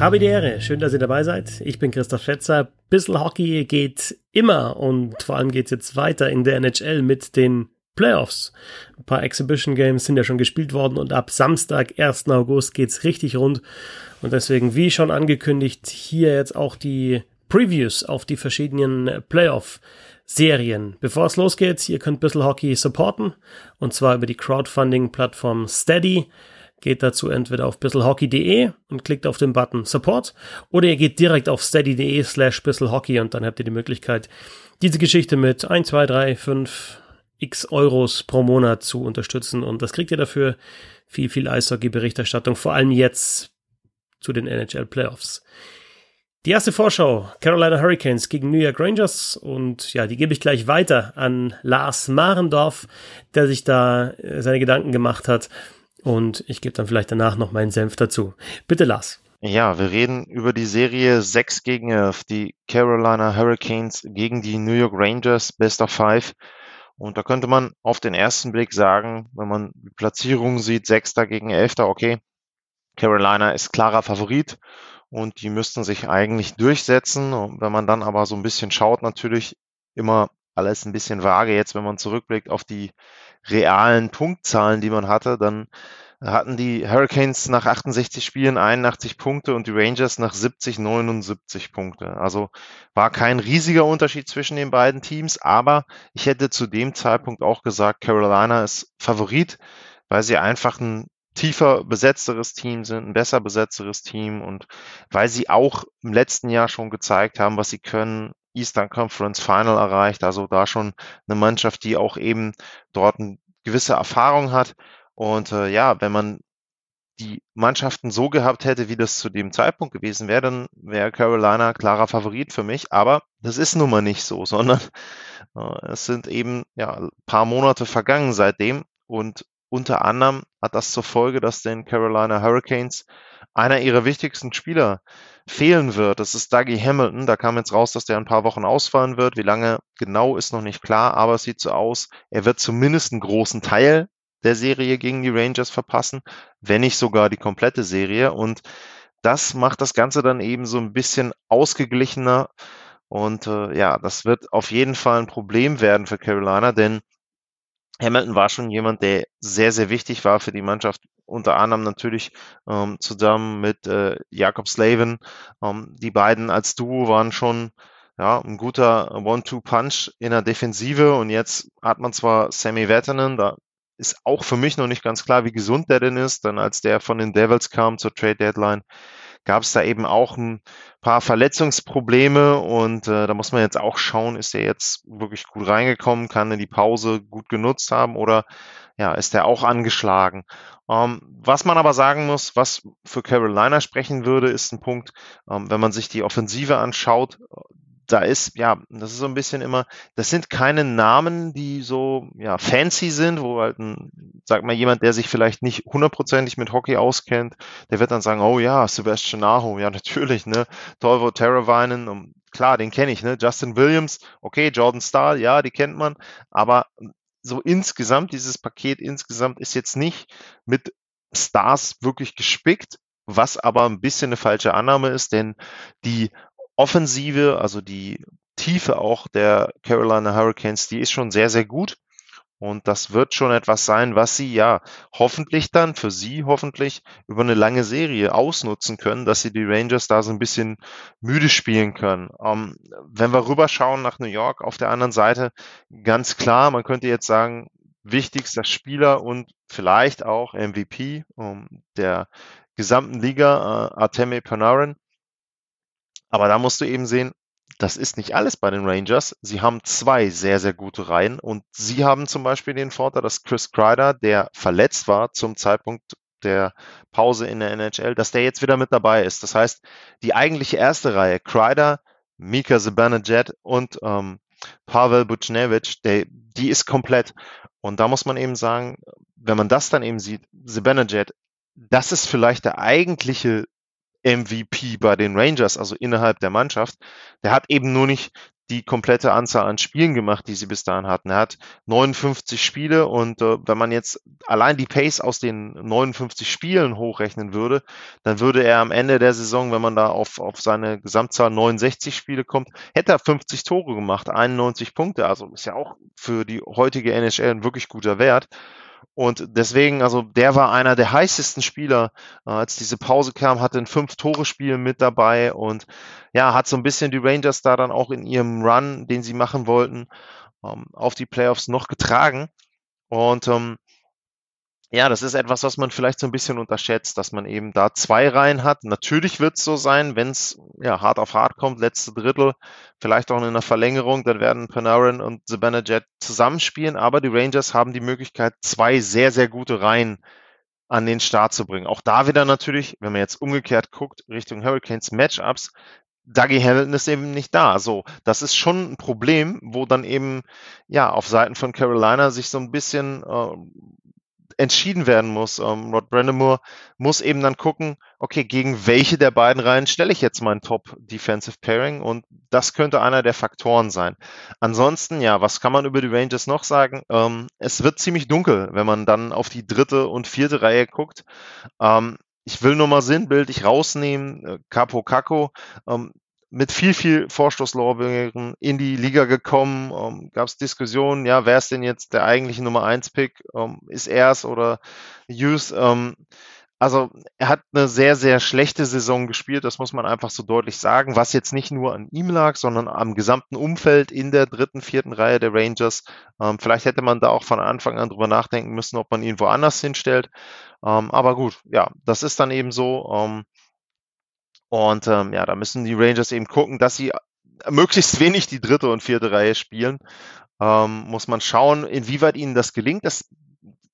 Habe die Ehre, schön, dass ihr dabei seid. Ich bin Christoph Schätzer. Bissl Hockey geht immer und vor allem geht es jetzt weiter in der NHL mit den Playoffs. Ein paar Exhibition Games sind ja schon gespielt worden und ab Samstag, 1. August geht's richtig rund. Und deswegen, wie schon angekündigt, hier jetzt auch die Previews auf die verschiedenen Playoff Serien. Bevor es losgeht, ihr könnt Bissl Hockey supporten und zwar über die Crowdfunding-Plattform Steady. Geht dazu entweder auf bisselhockey.de und klickt auf den Button Support oder ihr geht direkt auf steady.de slash bisselhockey und dann habt ihr die Möglichkeit, diese Geschichte mit 1, 2, 3, 5 x Euros pro Monat zu unterstützen. Und das kriegt ihr dafür. Viel, viel Eishockey-Berichterstattung, vor allem jetzt zu den NHL Playoffs. Die erste Vorschau, Carolina Hurricanes gegen New York Rangers. Und ja, die gebe ich gleich weiter an Lars Marendorf, der sich da äh, seine Gedanken gemacht hat und ich gebe dann vielleicht danach noch meinen Senf dazu. Bitte Lars. Ja, wir reden über die Serie 6 gegen 11, die Carolina Hurricanes gegen die New York Rangers, Best of Five. Und da könnte man auf den ersten Blick sagen, wenn man die Platzierung sieht, 6. gegen 11. okay, Carolina ist klarer Favorit und die müssten sich eigentlich durchsetzen. Und wenn man dann aber so ein bisschen schaut, natürlich immer alles ein bisschen vage. Jetzt, wenn man zurückblickt auf die realen Punktzahlen, die man hatte, dann hatten die Hurricanes nach 68 Spielen 81 Punkte und die Rangers nach 70 79 Punkte. Also war kein riesiger Unterschied zwischen den beiden Teams, aber ich hätte zu dem Zeitpunkt auch gesagt, Carolina ist Favorit, weil sie einfach ein tiefer besetzteres Team sind, ein besser besetzteres Team und weil sie auch im letzten Jahr schon gezeigt haben, was sie können, Eastern Conference Final erreicht, also da schon eine Mannschaft, die auch eben dort eine gewisse Erfahrung hat. Und äh, ja, wenn man die Mannschaften so gehabt hätte, wie das zu dem Zeitpunkt gewesen wäre, dann wäre Carolina klarer Favorit für mich. Aber das ist nun mal nicht so, sondern äh, es sind eben ja ein paar Monate vergangen seitdem und unter anderem hat das zur Folge, dass den Carolina Hurricanes einer ihrer wichtigsten Spieler fehlen wird. Das ist Dougie Hamilton. Da kam jetzt raus, dass der ein paar Wochen ausfallen wird. Wie lange genau ist noch nicht klar, aber es sieht so aus, er wird zumindest einen großen Teil der Serie gegen die Rangers verpassen, wenn nicht sogar die komplette Serie. Und das macht das Ganze dann eben so ein bisschen ausgeglichener. Und äh, ja, das wird auf jeden Fall ein Problem werden für Carolina, denn Hamilton war schon jemand, der sehr, sehr wichtig war für die Mannschaft, unter anderem natürlich ähm, zusammen mit äh, Jakob Slavin. Ähm, die beiden als Duo waren schon ja, ein guter One-Two-Punch in der Defensive und jetzt hat man zwar Sammy Vatanen, da ist auch für mich noch nicht ganz klar, wie gesund der denn ist, dann als der von den Devils kam zur Trade Deadline, gab es da eben auch ein paar Verletzungsprobleme und äh, da muss man jetzt auch schauen, ist er jetzt wirklich gut reingekommen, kann er die Pause gut genutzt haben oder ja, ist er auch angeschlagen. Ähm, was man aber sagen muss, was für Carolina sprechen würde, ist ein Punkt, ähm, wenn man sich die Offensive anschaut, da ist, ja, das ist so ein bisschen immer, das sind keine Namen, die so, ja, fancy sind, wo halt ein, sag mal, jemand, der sich vielleicht nicht hundertprozentig mit Hockey auskennt, der wird dann sagen, oh ja, Sebastian Aho, ja, natürlich, ne, Tolvo Teravainen, um, klar, den kenne ich, ne, Justin Williams, okay, Jordan Stahl, ja, die kennt man, aber so insgesamt, dieses Paket insgesamt ist jetzt nicht mit Stars wirklich gespickt, was aber ein bisschen eine falsche Annahme ist, denn die Offensive, also die Tiefe auch der Carolina Hurricanes, die ist schon sehr, sehr gut. Und das wird schon etwas sein, was sie ja hoffentlich dann für sie hoffentlich über eine lange Serie ausnutzen können, dass sie die Rangers da so ein bisschen müde spielen können. Ähm, wenn wir rüberschauen nach New York auf der anderen Seite, ganz klar, man könnte jetzt sagen, wichtigster Spieler und vielleicht auch MVP ähm, der gesamten Liga, äh, Artemi Panarin. Aber da musst du eben sehen, das ist nicht alles bei den Rangers. Sie haben zwei sehr, sehr gute Reihen und sie haben zum Beispiel den Vorteil, dass Chris Kreider, der verletzt war zum Zeitpunkt der Pause in der NHL, dass der jetzt wieder mit dabei ist. Das heißt, die eigentliche erste Reihe, Kreider, Mika Zibanejad und ähm, Pavel Buchnevich, der, die ist komplett. Und da muss man eben sagen, wenn man das dann eben sieht, Zibanejad, das ist vielleicht der eigentliche MVP bei den Rangers, also innerhalb der Mannschaft. Der hat eben nur nicht die komplette Anzahl an Spielen gemacht, die sie bis dahin hatten. Er hat 59 Spiele und äh, wenn man jetzt allein die Pace aus den 59 Spielen hochrechnen würde, dann würde er am Ende der Saison, wenn man da auf, auf seine Gesamtzahl 69 Spiele kommt, hätte er 50 Tore gemacht, 91 Punkte. Also ist ja auch für die heutige NHL ein wirklich guter Wert. Und deswegen, also der war einer der heißesten Spieler, äh, als diese Pause kam, hatte ein Fünf-Tore-Spiel mit dabei und ja, hat so ein bisschen die Rangers da dann auch in ihrem Run, den sie machen wollten, ähm, auf die Playoffs noch getragen. Und ähm, ja, das ist etwas, was man vielleicht so ein bisschen unterschätzt, dass man eben da zwei Reihen hat. Natürlich wird es so sein, wenn es ja, hart auf hart kommt, letzte Drittel, vielleicht auch in einer Verlängerung, dann werden Panarin und Zibanejad zusammenspielen, aber die Rangers haben die Möglichkeit, zwei sehr, sehr gute Reihen an den Start zu bringen. Auch da wieder natürlich, wenn man jetzt umgekehrt guckt, Richtung Hurricanes Matchups, Dougie Hamilton ist eben nicht da. So, das ist schon ein Problem, wo dann eben ja auf Seiten von Carolina sich so ein bisschen äh, entschieden werden muss. Ähm, Rod Brandamore muss eben dann gucken, okay, gegen welche der beiden Reihen stelle ich jetzt mein Top Defensive Pairing und das könnte einer der Faktoren sein. Ansonsten, ja, was kann man über die Rangers noch sagen? Ähm, es wird ziemlich dunkel, wenn man dann auf die dritte und vierte Reihe guckt. Ähm, ich will nur mal sinnbildlich rausnehmen, äh, Capo Caco, ähm, mit viel, viel Vorstoßlorbeeren in die Liga gekommen. Ähm, Gab es Diskussionen, ja, wer ist denn jetzt der eigentliche Nummer 1 Pick? Ähm, ist es oder Hughes? Ähm, also er hat eine sehr, sehr schlechte Saison gespielt, das muss man einfach so deutlich sagen, was jetzt nicht nur an ihm lag, sondern am gesamten Umfeld in der dritten, vierten Reihe der Rangers. Ähm, vielleicht hätte man da auch von Anfang an drüber nachdenken müssen, ob man ihn woanders hinstellt. Ähm, aber gut, ja, das ist dann eben so. Ähm, und ähm, ja, da müssen die Rangers eben gucken, dass sie möglichst wenig die dritte und vierte Reihe spielen. Ähm, muss man schauen, inwieweit ihnen das gelingt. Das,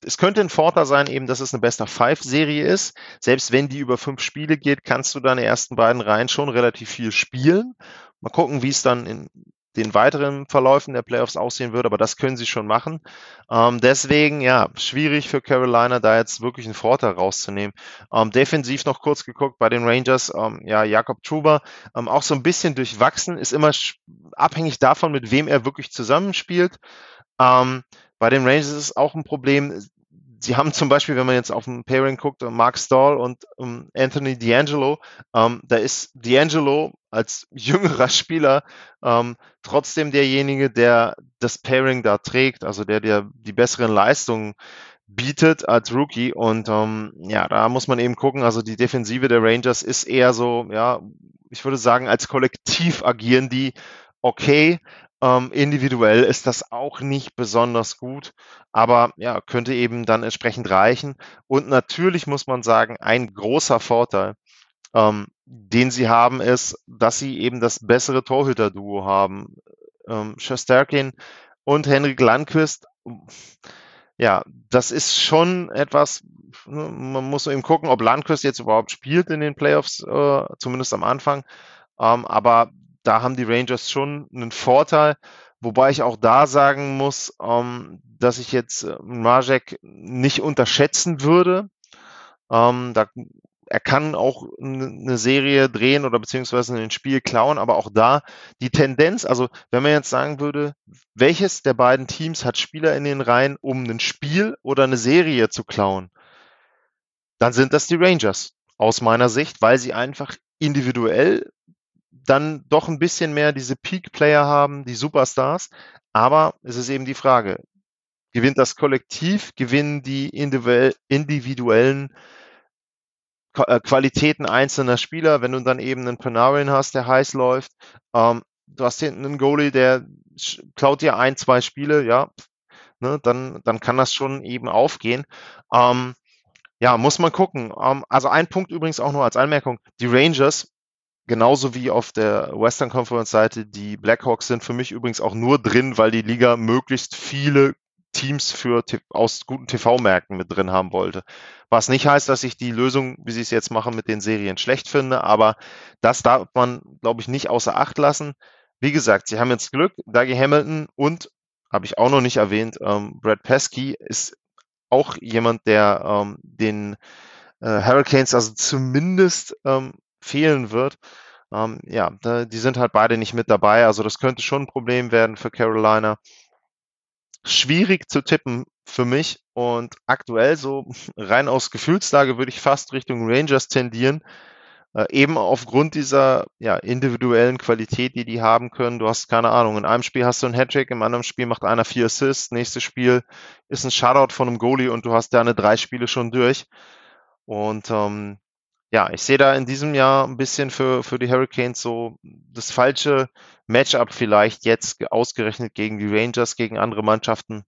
es könnte ein Vorteil sein, eben, dass es eine Best of Five Serie ist. Selbst wenn die über fünf Spiele geht, kannst du deine ersten beiden Reihen schon relativ viel spielen. Mal gucken, wie es dann in den weiteren Verläufen der Playoffs aussehen wird, aber das können sie schon machen. Ähm, deswegen, ja, schwierig für Carolina, da jetzt wirklich einen Vorteil rauszunehmen. Ähm, defensiv noch kurz geguckt bei den Rangers, ähm, ja, Jakob Truber, ähm, auch so ein bisschen durchwachsen, ist immer abhängig davon, mit wem er wirklich zusammenspielt. Ähm, bei den Rangers ist es auch ein Problem, sie haben zum Beispiel, wenn man jetzt auf ein Pairing guckt, äh, Mark Stahl und um, ähm, Anthony D'Angelo, ähm, da ist D'Angelo als jüngerer Spieler ähm, trotzdem derjenige, der das Pairing da trägt, also der, der die besseren Leistungen bietet als Rookie. Und ähm, ja, da muss man eben gucken, also die Defensive der Rangers ist eher so, ja, ich würde sagen, als Kollektiv agieren die okay, ähm, individuell ist das auch nicht besonders gut, aber ja, könnte eben dann entsprechend reichen. Und natürlich muss man sagen, ein großer Vorteil, ähm, den sie haben, ist, dass sie eben das bessere Torhüter-Duo haben. Ähm, Shesterkin und Henrik Landquist. Ja, das ist schon etwas, ne, man muss eben gucken, ob Landquist jetzt überhaupt spielt in den Playoffs, äh, zumindest am Anfang. Ähm, aber da haben die Rangers schon einen Vorteil. Wobei ich auch da sagen muss, ähm, dass ich jetzt äh, nicht unterschätzen würde. Ähm, da, er kann auch eine Serie drehen oder beziehungsweise ein Spiel klauen, aber auch da die Tendenz, also wenn man jetzt sagen würde, welches der beiden Teams hat Spieler in den Reihen, um ein Spiel oder eine Serie zu klauen, dann sind das die Rangers aus meiner Sicht, weil sie einfach individuell dann doch ein bisschen mehr diese Peak-Player haben, die Superstars. Aber es ist eben die Frage, gewinnt das Kollektiv, gewinnen die individuellen äh, Qualitäten einzelner Spieler, wenn du dann eben einen Panarin hast, der heiß läuft, ähm, du hast hinten einen Goalie, der klaut dir ein, zwei Spiele, ja, ne, dann, dann kann das schon eben aufgehen. Ähm, ja, muss man gucken. Ähm, also ein Punkt übrigens auch nur als Anmerkung. Die Rangers Genauso wie auf der Western Conference Seite. Die Blackhawks sind für mich übrigens auch nur drin, weil die Liga möglichst viele Teams für aus guten TV-Märkten mit drin haben wollte. Was nicht heißt, dass ich die Lösung, wie sie es jetzt machen, mit den Serien schlecht finde, aber das darf man, glaube ich, nicht außer Acht lassen. Wie gesagt, sie haben jetzt Glück. Dougie Hamilton und, habe ich auch noch nicht erwähnt, ähm, Brad Pesky ist auch jemand, der ähm, den äh, Hurricanes also zumindest ähm, fehlen wird. Ähm, ja, die sind halt beide nicht mit dabei. Also das könnte schon ein Problem werden für Carolina. Schwierig zu tippen für mich und aktuell so rein aus Gefühlslage würde ich fast Richtung Rangers tendieren. Äh, eben aufgrund dieser ja, individuellen Qualität, die die haben können. Du hast keine Ahnung, in einem Spiel hast du einen Hattrick, im anderen Spiel macht einer vier Assists, nächstes Spiel ist ein Shutout von einem Goalie und du hast deine drei Spiele schon durch. Und ähm, ja, ich sehe da in diesem Jahr ein bisschen für, für die Hurricanes so das falsche Matchup vielleicht jetzt ausgerechnet gegen die Rangers, gegen andere Mannschaften.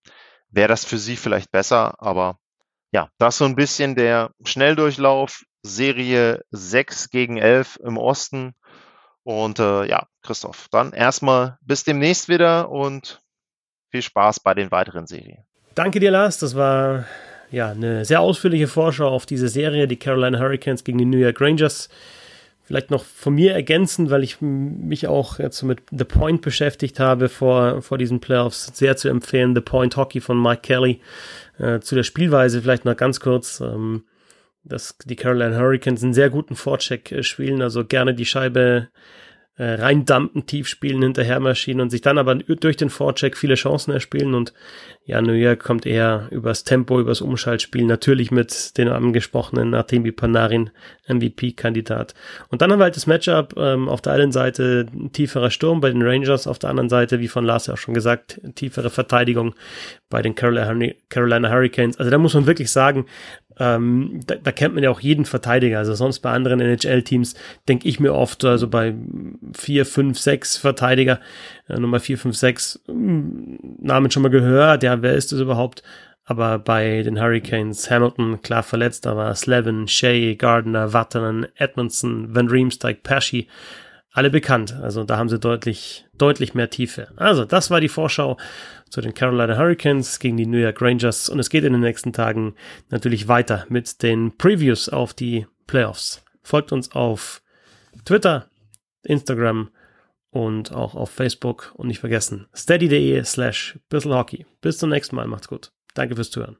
Wäre das für sie vielleicht besser, aber ja, das so ein bisschen der Schnelldurchlauf, Serie 6 gegen 11 im Osten. Und äh, ja, Christoph, dann erstmal bis demnächst wieder und viel Spaß bei den weiteren Serien. Danke dir, Lars. Das war ja eine sehr ausführliche Vorschau auf diese Serie, die Carolina Hurricanes gegen die New York Rangers. Vielleicht noch von mir ergänzen, weil ich mich auch jetzt mit The Point beschäftigt habe vor, vor diesen Playoffs. Sehr zu empfehlen, The Point Hockey von Mike Kelly. Äh, zu der Spielweise vielleicht noch ganz kurz. Ähm, dass die Carolina Hurricanes einen sehr guten Vorcheck äh, spielen, also gerne die Scheibe äh, reindampen, tief spielen, hinterhermaschinen und sich dann aber durch den Vorcheck viele Chancen erspielen. Und ja, New York kommt eher übers Tempo, übers Umschaltspiel, natürlich mit den angesprochenen Artemi Panarin, MVP-Kandidat. Und dann haben wir halt das Matchup ähm, auf der einen Seite ein tieferer Sturm bei den Rangers, auf der anderen Seite, wie von Lars ja auch schon gesagt, tiefere Verteidigung bei den Carolina, Carolina Hurricanes. Also da muss man wirklich sagen, ähm, da, da kennt man ja auch jeden Verteidiger. Also sonst bei anderen NHL-Teams denke ich mir oft, also bei vier, fünf, sechs Verteidiger, äh, Nummer vier, fünf, sechs, hm, Namen schon mal gehört, ja, wer ist das überhaupt? Aber bei den Hurricanes Hamilton klar verletzt, war Slevin, Shea, Gardner, Vatanen, Edmondson, Van Riemsdyk, Pesci, alle bekannt. Also da haben sie deutlich, deutlich mehr Tiefe. Also das war die Vorschau zu den Carolina Hurricanes gegen die New York Rangers und es geht in den nächsten Tagen natürlich weiter mit den Previews auf die Playoffs. Folgt uns auf Twitter, Instagram und auch auf Facebook und nicht vergessen steady.de slash bisselhockey. Bis zum nächsten Mal, macht's gut. Danke fürs Zuhören.